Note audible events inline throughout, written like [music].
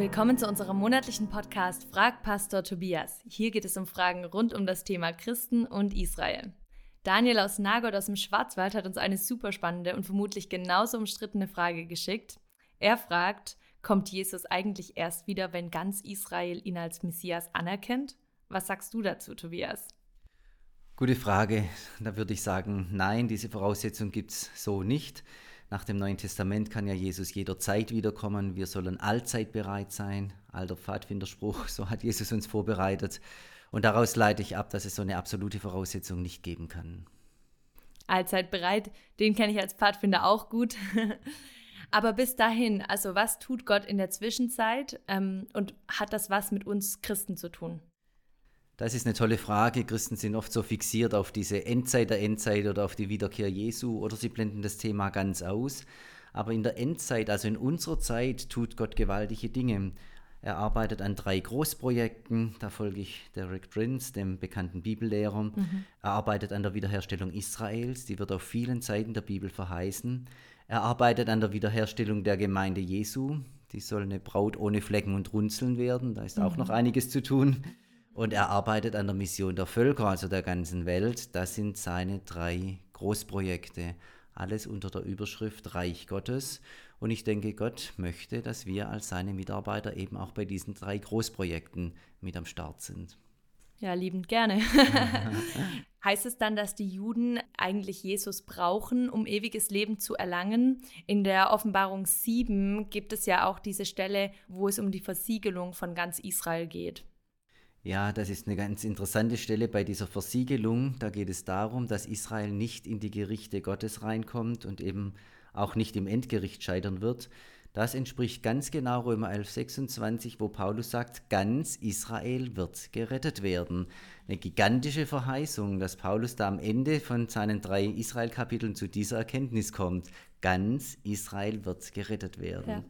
Willkommen zu unserem monatlichen Podcast Frag Pastor Tobias. Hier geht es um Fragen rund um das Thema Christen und Israel. Daniel aus Nagot aus dem Schwarzwald hat uns eine super spannende und vermutlich genauso umstrittene Frage geschickt. Er fragt, kommt Jesus eigentlich erst wieder, wenn ganz Israel ihn als Messias anerkennt? Was sagst du dazu, Tobias? Gute Frage. Da würde ich sagen, nein, diese Voraussetzung gibt es so nicht. Nach dem Neuen Testament kann ja Jesus jederzeit wiederkommen. Wir sollen allzeit bereit sein. Alter Pfadfinderspruch, [laughs] so hat Jesus uns vorbereitet. Und daraus leite ich ab, dass es so eine absolute Voraussetzung nicht geben kann. Allzeit bereit, den kenne ich als Pfadfinder auch gut. [laughs] Aber bis dahin, also was tut Gott in der Zwischenzeit ähm, und hat das was mit uns Christen zu tun? Das ist eine tolle Frage. Christen sind oft so fixiert auf diese Endzeit der Endzeit oder auf die Wiederkehr Jesu oder sie blenden das Thema ganz aus. Aber in der Endzeit, also in unserer Zeit, tut Gott gewaltige Dinge. Er arbeitet an drei Großprojekten, da folge ich Derek Prince, dem bekannten Bibellehrer. Mhm. Er arbeitet an der Wiederherstellung Israels, die wird auf vielen Seiten der Bibel verheißen. Er arbeitet an der Wiederherstellung der Gemeinde Jesu, die soll eine Braut ohne Flecken und Runzeln werden, da ist mhm. auch noch einiges zu tun. Und er arbeitet an der Mission der Völker, also der ganzen Welt. Das sind seine drei Großprojekte. Alles unter der Überschrift Reich Gottes. Und ich denke, Gott möchte, dass wir als seine Mitarbeiter eben auch bei diesen drei Großprojekten mit am Start sind. Ja, liebend gerne. [laughs] heißt es dann, dass die Juden eigentlich Jesus brauchen, um ewiges Leben zu erlangen? In der Offenbarung 7 gibt es ja auch diese Stelle, wo es um die Versiegelung von ganz Israel geht. Ja, das ist eine ganz interessante Stelle bei dieser Versiegelung. Da geht es darum, dass Israel nicht in die Gerichte Gottes reinkommt und eben auch nicht im Endgericht scheitern wird. Das entspricht ganz genau Römer 11, 26, wo Paulus sagt, ganz Israel wird gerettet werden. Eine gigantische Verheißung, dass Paulus da am Ende von seinen drei Israel-Kapiteln zu dieser Erkenntnis kommt. Ganz Israel wird gerettet werden. Ja.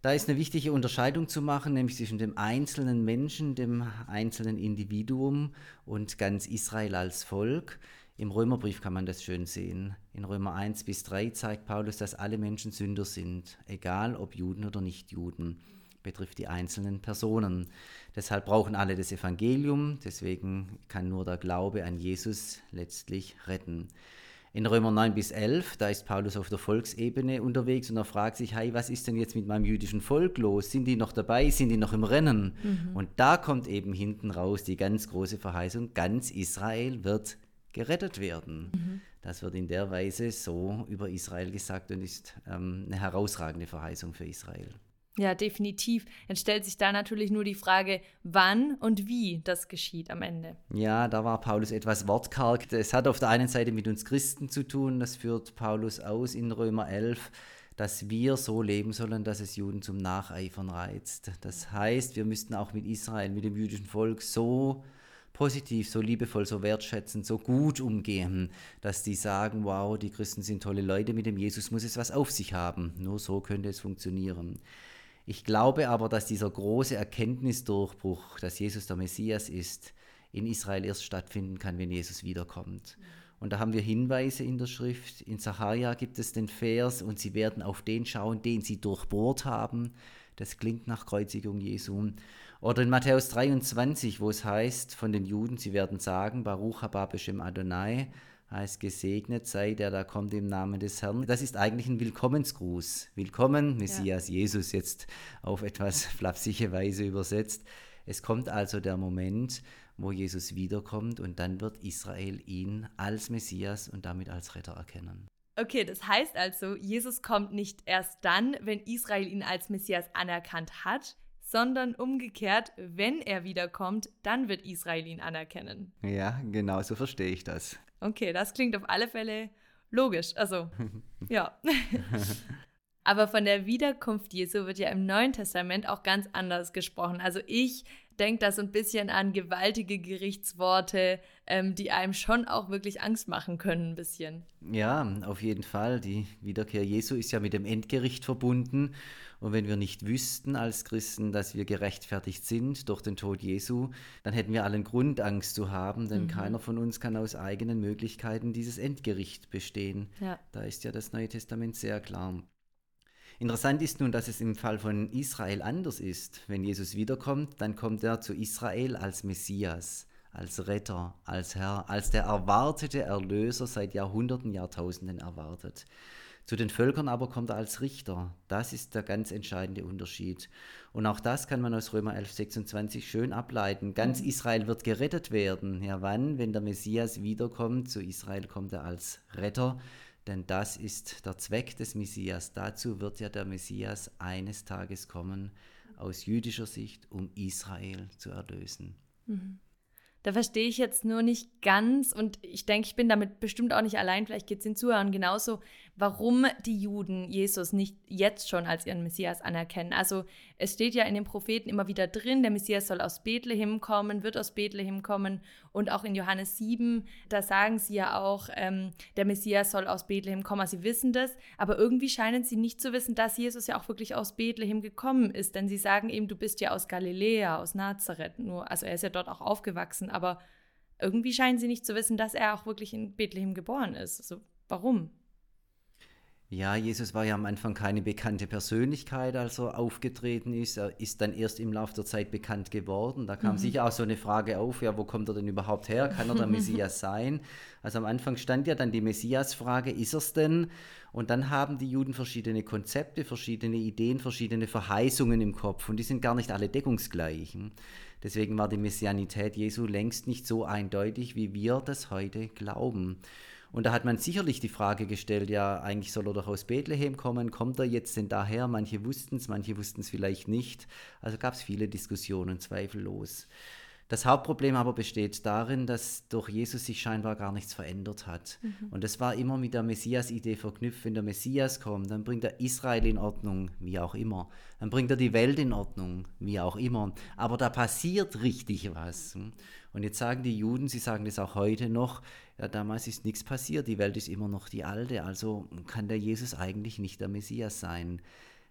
Da ist eine wichtige Unterscheidung zu machen, nämlich zwischen dem einzelnen Menschen, dem einzelnen Individuum und ganz Israel als Volk. Im Römerbrief kann man das schön sehen. In Römer 1 bis 3 zeigt Paulus, dass alle Menschen Sünder sind, egal ob Juden oder Nichtjuden, betrifft die einzelnen Personen. Deshalb brauchen alle das Evangelium, deswegen kann nur der Glaube an Jesus letztlich retten. In Römer 9 bis 11, da ist Paulus auf der Volksebene unterwegs und er fragt sich, hey, was ist denn jetzt mit meinem jüdischen Volk los? Sind die noch dabei? Sind die noch im Rennen? Mhm. Und da kommt eben hinten raus die ganz große Verheißung, ganz Israel wird gerettet werden. Mhm. Das wird in der Weise so über Israel gesagt und ist ähm, eine herausragende Verheißung für Israel. Ja, definitiv. Dann stellt sich da natürlich nur die Frage, wann und wie das geschieht am Ende. Ja, da war Paulus etwas wortkarg. Es hat auf der einen Seite mit uns Christen zu tun, das führt Paulus aus in Römer 11, dass wir so leben sollen, dass es Juden zum Nacheifern reizt. Das heißt, wir müssten auch mit Israel, mit dem jüdischen Volk so positiv, so liebevoll, so wertschätzend, so gut umgehen, dass die sagen, wow, die Christen sind tolle Leute, mit dem Jesus muss es was auf sich haben. Nur so könnte es funktionieren. Ich glaube aber, dass dieser große Erkenntnisdurchbruch, dass Jesus der Messias ist, in Israel erst stattfinden kann, wenn Jesus wiederkommt. Und da haben wir Hinweise in der Schrift. In Sacharja gibt es den Vers, und sie werden auf den schauen, den sie durchbohrt haben. Das klingt nach Kreuzigung Jesu. Oder in Matthäus 23, wo es heißt von den Juden, sie werden sagen, Baruch haba Beshem Adonai, heißt gesegnet sei, der da kommt im Namen des Herrn. Das ist eigentlich ein Willkommensgruß. Willkommen, Messias ja. Jesus, jetzt auf etwas [laughs] flapsige Weise übersetzt. Es kommt also der Moment, wo Jesus wiederkommt und dann wird Israel ihn als Messias und damit als Retter erkennen. Okay, das heißt also, Jesus kommt nicht erst dann, wenn Israel ihn als Messias anerkannt hat, sondern umgekehrt, wenn er wiederkommt, dann wird Israel ihn anerkennen. Ja, genau so verstehe ich das. Okay, das klingt auf alle Fälle logisch. Also, [laughs] ja. [laughs] Aber von der Wiederkunft Jesu wird ja im Neuen Testament auch ganz anders gesprochen. Also ich denke da so ein bisschen an gewaltige Gerichtsworte, ähm, die einem schon auch wirklich Angst machen können, ein bisschen. Ja, auf jeden Fall. Die Wiederkehr Jesu ist ja mit dem Endgericht verbunden. Und wenn wir nicht wüssten als Christen, dass wir gerechtfertigt sind durch den Tod Jesu, dann hätten wir allen Grund, Angst zu haben, denn mhm. keiner von uns kann aus eigenen Möglichkeiten dieses Endgericht bestehen. Ja. Da ist ja das Neue Testament sehr klar. Interessant ist nun, dass es im Fall von Israel anders ist. Wenn Jesus wiederkommt, dann kommt er zu Israel als Messias, als Retter, als Herr, als der erwartete Erlöser seit Jahrhunderten, Jahrtausenden erwartet. Zu den Völkern aber kommt er als Richter. Das ist der ganz entscheidende Unterschied. Und auch das kann man aus Römer 11, 26 schön ableiten. Ganz. Israel wird gerettet werden. Ja, wann? Wenn der Messias wiederkommt, zu Israel kommt er als Retter. Denn das ist der Zweck des Messias. Dazu wird ja der Messias eines Tages kommen, aus jüdischer Sicht, um Israel zu erlösen. Mhm. Da verstehe ich jetzt nur nicht ganz und ich denke, ich bin damit bestimmt auch nicht allein, vielleicht geht es den Zuhörern genauso, warum die Juden Jesus nicht jetzt schon als ihren Messias anerkennen. Also es steht ja in den Propheten immer wieder drin, der Messias soll aus Bethlehem kommen, wird aus Bethlehem kommen und auch in Johannes 7, da sagen sie ja auch, ähm, der Messias soll aus Bethlehem kommen, also sie wissen das, aber irgendwie scheinen sie nicht zu wissen, dass Jesus ja auch wirklich aus Bethlehem gekommen ist, denn sie sagen eben, du bist ja aus Galiläa, aus Nazareth, nur, also er ist ja dort auch aufgewachsen, aber irgendwie scheinen sie nicht zu wissen, dass er auch wirklich in Bethlehem geboren ist. Also warum? Ja, Jesus war ja am Anfang keine bekannte Persönlichkeit, als er aufgetreten ist. Er ist dann erst im Laufe der Zeit bekannt geworden. Da kam mhm. sicher auch so eine Frage auf, ja, wo kommt er denn überhaupt her? Kann er der [laughs] Messias sein? Also am Anfang stand ja dann die Messias-Frage, ist er es denn? Und dann haben die Juden verschiedene Konzepte, verschiedene Ideen, verschiedene Verheißungen im Kopf und die sind gar nicht alle deckungsgleich. Deswegen war die Messianität Jesu längst nicht so eindeutig, wie wir das heute glauben. Und da hat man sicherlich die Frage gestellt, ja, eigentlich soll er doch aus Bethlehem kommen, kommt er jetzt denn daher? Manche wussten es, manche wussten es vielleicht nicht. Also gab es viele Diskussionen, zweifellos. Das Hauptproblem aber besteht darin, dass durch Jesus sich scheinbar gar nichts verändert hat. Mhm. Und das war immer mit der Messias-Idee verknüpft. Wenn der Messias kommt, dann bringt er Israel in Ordnung, wie auch immer. Dann bringt er die Welt in Ordnung, wie auch immer. Aber da passiert richtig was. Und jetzt sagen die Juden, sie sagen das auch heute noch, ja, damals ist nichts passiert, die Welt ist immer noch die alte, also kann der Jesus eigentlich nicht der Messias sein.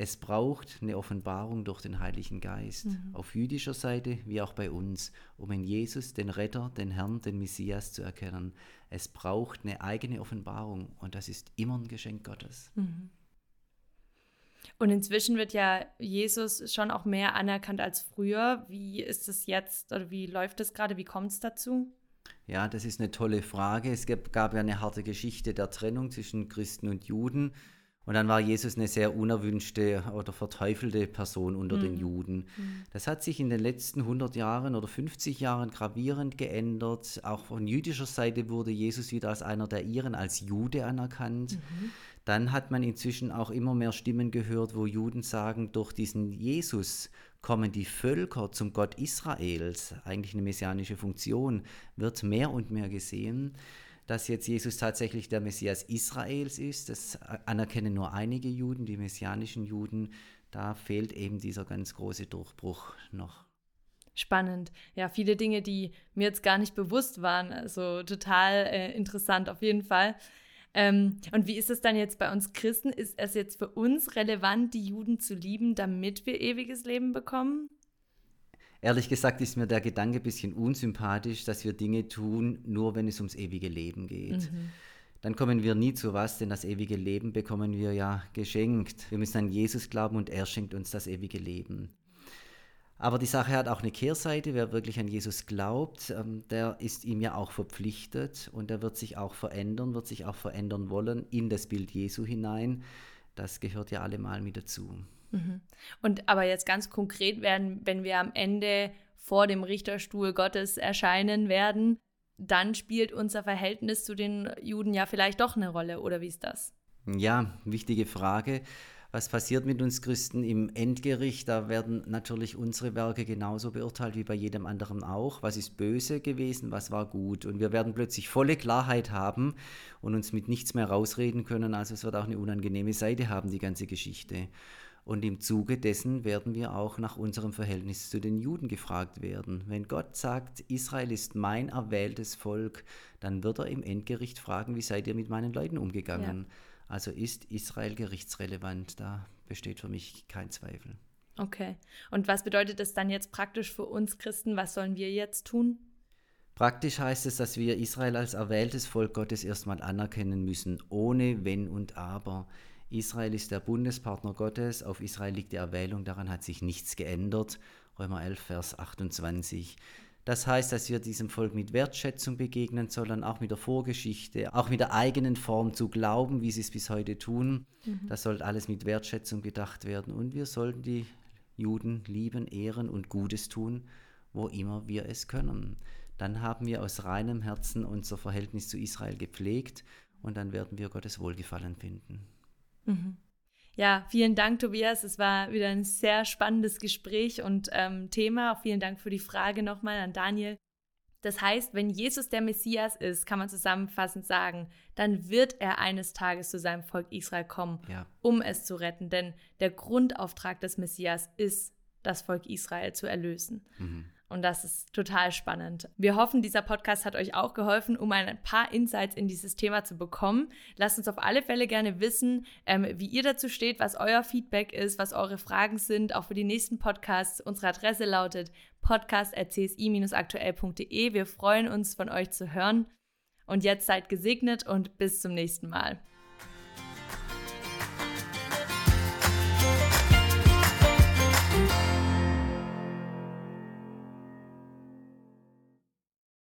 Es braucht eine Offenbarung durch den Heiligen Geist, mhm. auf jüdischer Seite wie auch bei uns, um in Jesus den Retter, den Herrn, den Messias zu erkennen. Es braucht eine eigene Offenbarung und das ist immer ein Geschenk Gottes. Mhm. Und inzwischen wird ja Jesus schon auch mehr anerkannt als früher. Wie ist es jetzt oder wie läuft es gerade? Wie kommt es dazu? Ja, das ist eine tolle Frage. Es gab ja eine harte Geschichte der Trennung zwischen Christen und Juden. Und dann war Jesus eine sehr unerwünschte oder verteufelte Person unter mhm. den Juden. Mhm. Das hat sich in den letzten 100 Jahren oder 50 Jahren gravierend geändert. Auch von jüdischer Seite wurde Jesus wieder als einer der Iren, als Jude anerkannt. Mhm. Dann hat man inzwischen auch immer mehr Stimmen gehört, wo Juden sagen, durch diesen Jesus kommen die Völker zum Gott Israels, eigentlich eine messianische Funktion, wird mehr und mehr gesehen dass jetzt Jesus tatsächlich der Messias Israels ist. Das anerkennen nur einige Juden, die messianischen Juden. Da fehlt eben dieser ganz große Durchbruch noch. Spannend. Ja, viele Dinge, die mir jetzt gar nicht bewusst waren. Also total äh, interessant auf jeden Fall. Ähm, und wie ist es dann jetzt bei uns Christen? Ist es jetzt für uns relevant, die Juden zu lieben, damit wir ewiges Leben bekommen? Ehrlich gesagt ist mir der Gedanke ein bisschen unsympathisch, dass wir Dinge tun, nur wenn es ums ewige Leben geht. Mhm. Dann kommen wir nie zu was, denn das ewige Leben bekommen wir ja geschenkt. Wir müssen an Jesus glauben und er schenkt uns das ewige Leben. Aber die Sache hat auch eine Kehrseite. Wer wirklich an Jesus glaubt, ähm, der ist ihm ja auch verpflichtet und er wird sich auch verändern, wird sich auch verändern wollen in das Bild Jesu hinein. Das gehört ja allemal mit dazu. Mhm. Und aber jetzt ganz konkret werden, wenn wir am Ende vor dem Richterstuhl Gottes erscheinen werden, dann spielt unser Verhältnis zu den Juden ja vielleicht doch eine Rolle, oder wie ist das? Ja, wichtige Frage. Was passiert mit uns Christen im Endgericht? Da werden natürlich unsere Werke genauso beurteilt wie bei jedem anderen auch. Was ist böse gewesen, was war gut? Und wir werden plötzlich volle Klarheit haben und uns mit nichts mehr rausreden können. Also es wird auch eine unangenehme Seite haben, die ganze Geschichte. Und im Zuge dessen werden wir auch nach unserem Verhältnis zu den Juden gefragt werden. Wenn Gott sagt, Israel ist mein erwähltes Volk, dann wird er im Endgericht fragen, wie seid ihr mit meinen Leuten umgegangen? Ja. Also ist Israel gerichtsrelevant, da besteht für mich kein Zweifel. Okay. Und was bedeutet das dann jetzt praktisch für uns Christen? Was sollen wir jetzt tun? Praktisch heißt es, dass wir Israel als erwähltes Volk Gottes erstmal anerkennen müssen, ohne Wenn und Aber. Israel ist der Bundespartner Gottes, auf Israel liegt die Erwählung, daran hat sich nichts geändert. Römer 11, Vers 28. Das heißt, dass wir diesem Volk mit Wertschätzung begegnen sollen, auch mit der Vorgeschichte, auch mit der eigenen Form zu glauben, wie sie es bis heute tun. Mhm. Das sollte alles mit Wertschätzung gedacht werden. Und wir sollten die Juden lieben, ehren und Gutes tun, wo immer wir es können. Dann haben wir aus reinem Herzen unser Verhältnis zu Israel gepflegt und dann werden wir Gottes Wohlgefallen finden. Mhm. Ja, vielen Dank, Tobias. Es war wieder ein sehr spannendes Gespräch und ähm, Thema. Auch vielen Dank für die Frage nochmal an Daniel. Das heißt, wenn Jesus der Messias ist, kann man zusammenfassend sagen, dann wird er eines Tages zu seinem Volk Israel kommen, ja. um es zu retten. Denn der Grundauftrag des Messias ist, das Volk Israel zu erlösen. Mhm. Und das ist total spannend. Wir hoffen, dieser Podcast hat euch auch geholfen, um ein paar Insights in dieses Thema zu bekommen. Lasst uns auf alle Fälle gerne wissen, ähm, wie ihr dazu steht, was euer Feedback ist, was eure Fragen sind, auch für die nächsten Podcasts. Unsere Adresse lautet podcast.csi-aktuell.de. Wir freuen uns, von euch zu hören. Und jetzt seid gesegnet und bis zum nächsten Mal.